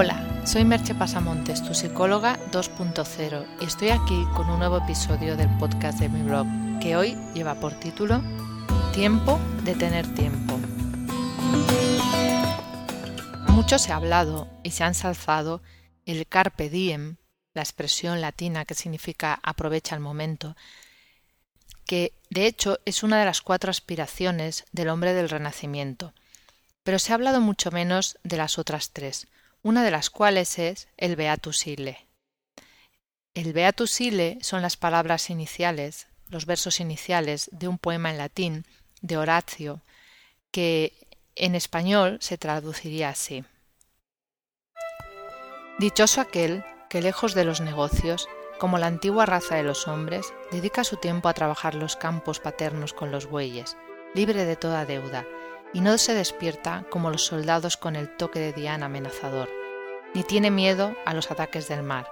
Hola, soy Merche Pasamontes, tu psicóloga 2.0, y estoy aquí con un nuevo episodio del podcast de mi blog, que hoy lleva por título Tiempo de tener tiempo. Mucho se ha hablado y se ha ensalzado el carpe diem, la expresión latina que significa aprovecha el momento, que de hecho es una de las cuatro aspiraciones del hombre del Renacimiento. Pero se ha hablado mucho menos de las otras tres, una de las cuales es el Beatus Ille. El Beatus Ille son las palabras iniciales, los versos iniciales de un poema en latín de Horacio, que en español se traduciría así. Dichoso aquel que lejos de los negocios, como la antigua raza de los hombres, dedica su tiempo a trabajar los campos paternos con los bueyes, libre de toda deuda, y no se despierta como los soldados con el toque de Diana amenazador, ni tiene miedo a los ataques del mar,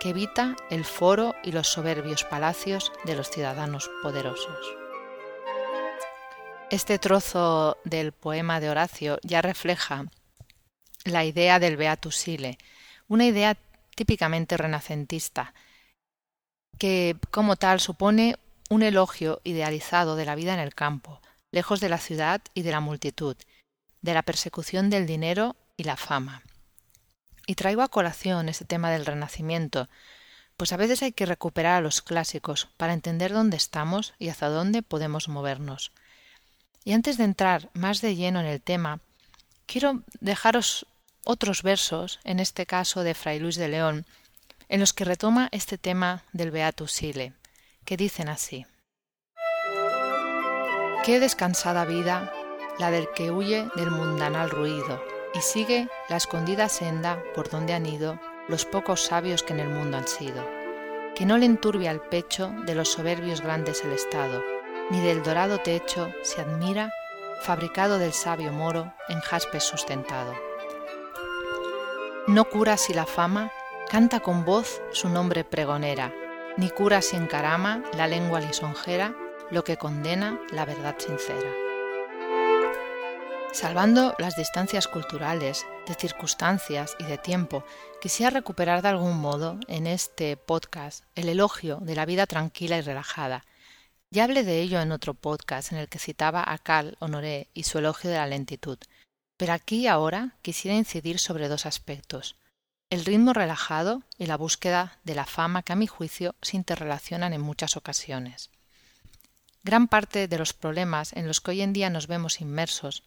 que evita el foro y los soberbios palacios de los ciudadanos poderosos. Este trozo del poema de Horacio ya refleja la idea del Beatus Sile, una idea típicamente renacentista, que como tal supone un elogio idealizado de la vida en el campo, lejos de la ciudad y de la multitud, de la persecución del dinero y la fama. Y traigo a colación este tema del renacimiento, pues a veces hay que recuperar a los clásicos para entender dónde estamos y hacia dónde podemos movernos. Y antes de entrar más de lleno en el tema, quiero dejaros otros versos, en este caso de Fray Luis de León, en los que retoma este tema del Beatus Sile, que dicen así: Qué descansada vida la del que huye del mundanal ruido y sigue la escondida senda por donde han ido los pocos sabios que en el mundo han sido, que no le enturbia el pecho de los soberbios grandes el estado, ni del dorado techo se admira, fabricado del sabio moro en jaspe sustentado. No cura si la fama canta con voz su nombre pregonera, ni cura si encarama la lengua lisonjera lo que condena la verdad sincera. Salvando las distancias culturales, de circunstancias y de tiempo, quisiera recuperar de algún modo en este podcast el elogio de la vida tranquila y relajada. Ya hablé de ello en otro podcast en el que citaba a Cal Honoré y su elogio de la lentitud, pero aquí ahora quisiera incidir sobre dos aspectos el ritmo relajado y la búsqueda de la fama que a mi juicio se interrelacionan en muchas ocasiones. Gran parte de los problemas en los que hoy en día nos vemos inmersos,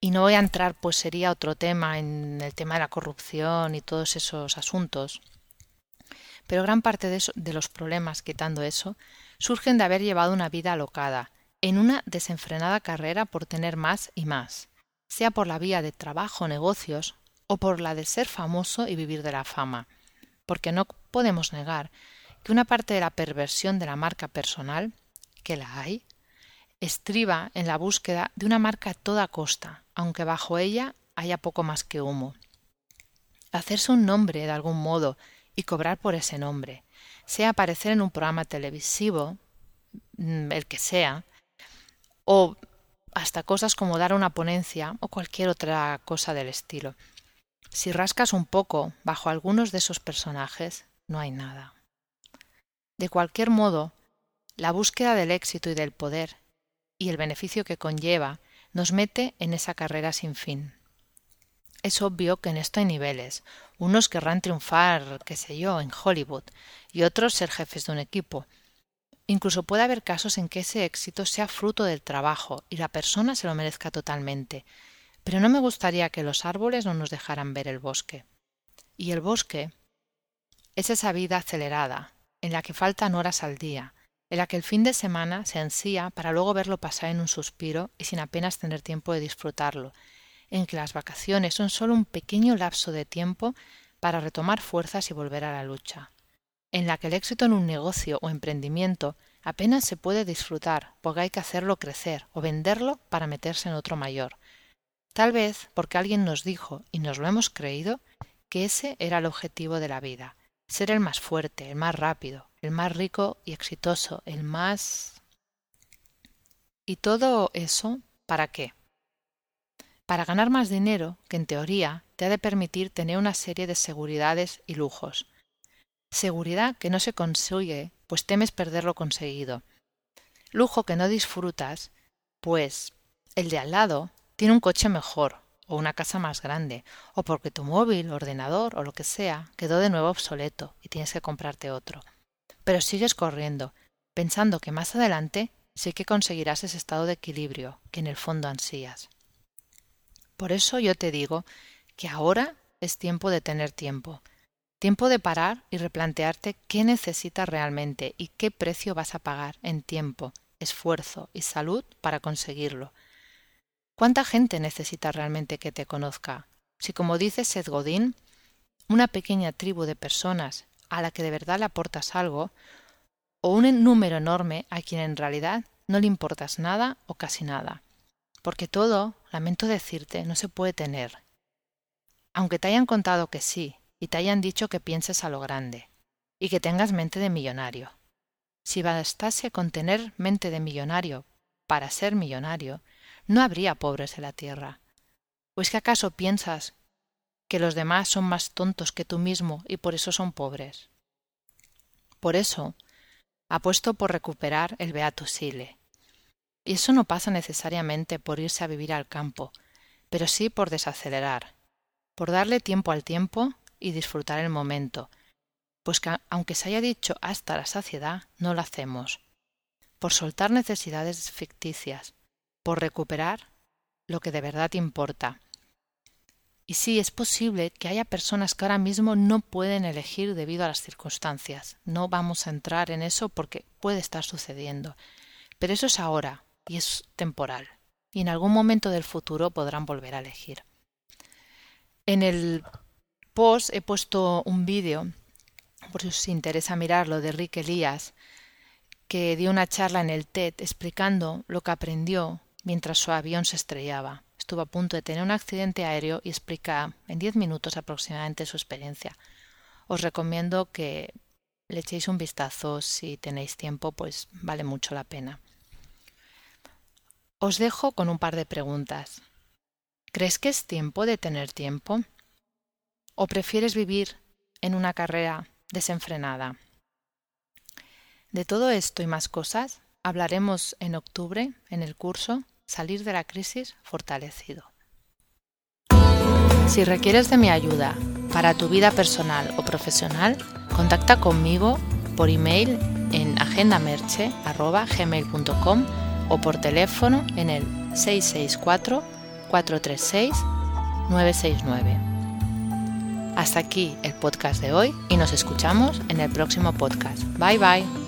y no voy a entrar, pues sería otro tema en el tema de la corrupción y todos esos asuntos, pero gran parte de, de los problemas, quitando eso, surgen de haber llevado una vida alocada, en una desenfrenada carrera por tener más y más, sea por la vía de trabajo, negocios, o por la de ser famoso y vivir de la fama, porque no podemos negar que una parte de la perversión de la marca personal, que la hay, estriba en la búsqueda de una marca a toda costa, aunque bajo ella haya poco más que humo. Hacerse un nombre de algún modo y cobrar por ese nombre, sea aparecer en un programa televisivo, mm, el que sea, o hasta cosas como dar una ponencia o cualquier otra cosa del estilo. Si rascas un poco bajo algunos de esos personajes, no hay nada. De cualquier modo, la búsqueda del éxito y del poder y el beneficio que conlleva nos mete en esa carrera sin fin. Es obvio que en esto hay niveles. Unos querrán triunfar, qué sé yo, en Hollywood, y otros ser jefes de un equipo. Incluso puede haber casos en que ese éxito sea fruto del trabajo y la persona se lo merezca totalmente, pero no me gustaría que los árboles no nos dejaran ver el bosque. Y el bosque es esa vida acelerada, en la que faltan horas al día, en el fin de semana se ansía para luego verlo pasar en un suspiro y sin apenas tener tiempo de disfrutarlo, en que las vacaciones son solo un pequeño lapso de tiempo para retomar fuerzas y volver a la lucha, en la que el éxito en un negocio o emprendimiento apenas se puede disfrutar porque hay que hacerlo crecer o venderlo para meterse en otro mayor, Tal vez porque alguien nos dijo, y nos lo hemos creído, que ese era el objetivo de la vida, ser el más fuerte, el más rápido, el más rico y exitoso, el más... ¿Y todo eso para qué? para ganar más dinero que en teoría te ha de permitir tener una serie de seguridades y lujos. Seguridad que no se consigue, pues temes perder lo conseguido. Lujo que no disfrutas, pues el de al lado tiene un coche mejor, o una casa más grande, o porque tu móvil, ordenador o lo que sea quedó de nuevo obsoleto y tienes que comprarte otro. Pero sigues corriendo, pensando que más adelante sí que conseguirás ese estado de equilibrio que en el fondo ansías. Por eso yo te digo que ahora es tiempo de tener tiempo, tiempo de parar y replantearte qué necesitas realmente y qué precio vas a pagar en tiempo, esfuerzo y salud para conseguirlo. ¿Cuánta gente necesita realmente que te conozca? Si como dice Seth Godin, una pequeña tribu de personas a la que de verdad le aportas algo, o un número enorme a quien en realidad no le importas nada o casi nada. Porque todo, lamento decirte, no se puede tener. Aunque te hayan contado que sí, y te hayan dicho que pienses a lo grande, y que tengas mente de millonario. Si bastase con tener mente de millonario para ser millonario, no habría pobres en la tierra. ¿O es que acaso piensas que los demás son más tontos que tú mismo y por eso son pobres? Por eso, apuesto por recuperar el Beato Sile, y eso no pasa necesariamente por irse a vivir al campo, pero sí por desacelerar, por darle tiempo al tiempo y disfrutar el momento, pues que aunque se haya dicho hasta la saciedad, no lo hacemos, por soltar necesidades ficticias, por recuperar lo que de verdad importa. Y sí, es posible que haya personas que ahora mismo no pueden elegir debido a las circunstancias. No vamos a entrar en eso porque puede estar sucediendo. Pero eso es ahora, y es temporal, y en algún momento del futuro podrán volver a elegir. En el post he puesto un vídeo, por si os interesa mirarlo, de Rick Elías, que dio una charla en el TED explicando lo que aprendió mientras su avión se estrellaba. Estuvo a punto de tener un accidente aéreo y explica en diez minutos aproximadamente su experiencia. Os recomiendo que le echéis un vistazo si tenéis tiempo, pues vale mucho la pena. Os dejo con un par de preguntas. ¿Crees que es tiempo de tener tiempo? ¿O prefieres vivir en una carrera desenfrenada? De todo esto y más cosas hablaremos en octubre en el curso Salir de la crisis fortalecido. Si requieres de mi ayuda para tu vida personal o profesional, contacta conmigo por email en agendamerche.gmail.com o por teléfono en el 664-436-969. Hasta aquí el podcast de hoy y nos escuchamos en el próximo podcast. Bye bye.